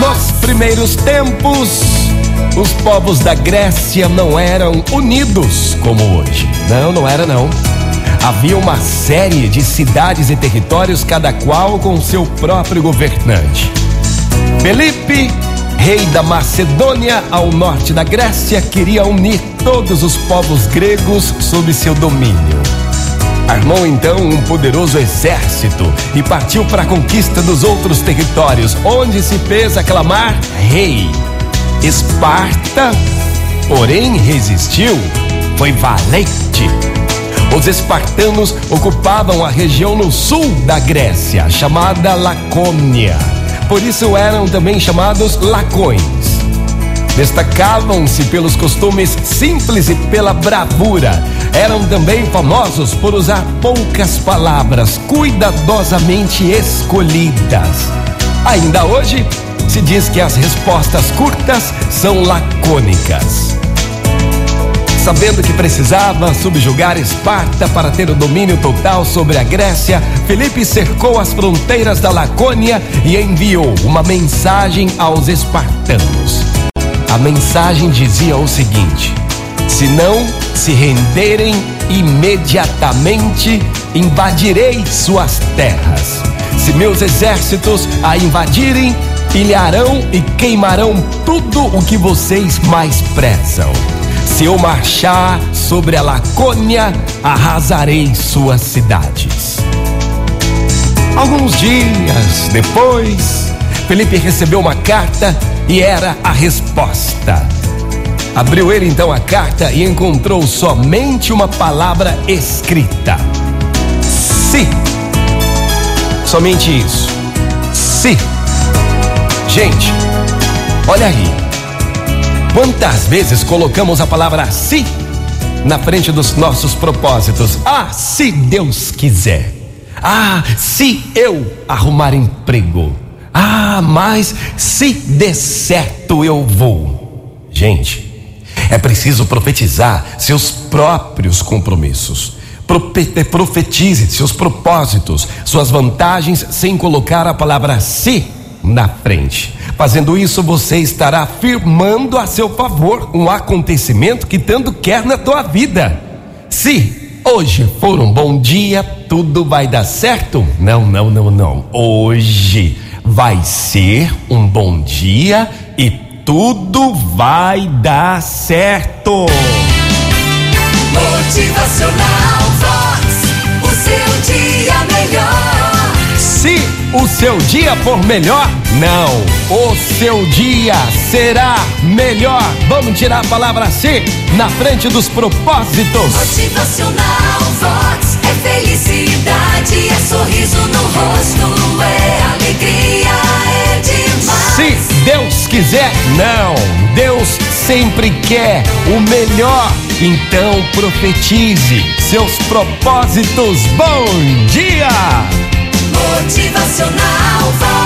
Nos primeiros tempos, os povos da Grécia não eram unidos como hoje. Não, não era não. Havia uma série de cidades e territórios, cada qual com seu próprio governante. Felipe, rei da Macedônia, ao norte da Grécia, queria unir todos os povos gregos sob seu domínio. Armou então um poderoso exército e partiu para a conquista dos outros territórios, onde se fez aclamar rei. Esparta, porém, resistiu, foi valente. Os espartanos ocupavam a região no sul da Grécia, chamada Lacônia. Por isso eram também chamados lacões. Destacavam-se pelos costumes simples e pela bravura. Eram também famosos por usar poucas palavras cuidadosamente escolhidas. Ainda hoje, se diz que as respostas curtas são lacônicas. Sabendo que precisava subjugar Esparta para ter o domínio total sobre a Grécia, Felipe cercou as fronteiras da Lacônia e enviou uma mensagem aos espartanos. A mensagem dizia o seguinte: Se não se renderem imediatamente, invadirei suas terras. Se meus exércitos a invadirem, pilharão e queimarão tudo o que vocês mais prezam. Se eu marchar sobre a Lacônia, arrasarei suas cidades. Alguns dias depois, Felipe recebeu uma carta e era a resposta. Abriu ele então a carta e encontrou somente uma palavra escrita: Se. Somente isso. Se. Gente, olha aí. Quantas vezes colocamos a palavra se na frente dos nossos propósitos? Ah, se Deus quiser. Ah, se eu arrumar emprego. Ah, mas se der certo eu vou. Gente, é preciso profetizar seus próprios compromissos. Profetize seus propósitos, suas vantagens, sem colocar a palavra se na frente. Fazendo isso, você estará afirmando a seu favor um acontecimento que tanto quer na tua vida. Se hoje for um bom dia, tudo vai dar certo? Não, não, não, não. Hoje vai ser um bom dia e tudo vai dar certo. Motivacional Vox. O seu dia melhor. Se o seu dia for melhor, não, o seu dia será melhor. Vamos tirar a palavra se na frente dos propósitos. Motivacional Vox. É felicidade, quiser, não, Deus sempre quer o melhor. Então profetize seus propósitos. Bom dia! Motivacional.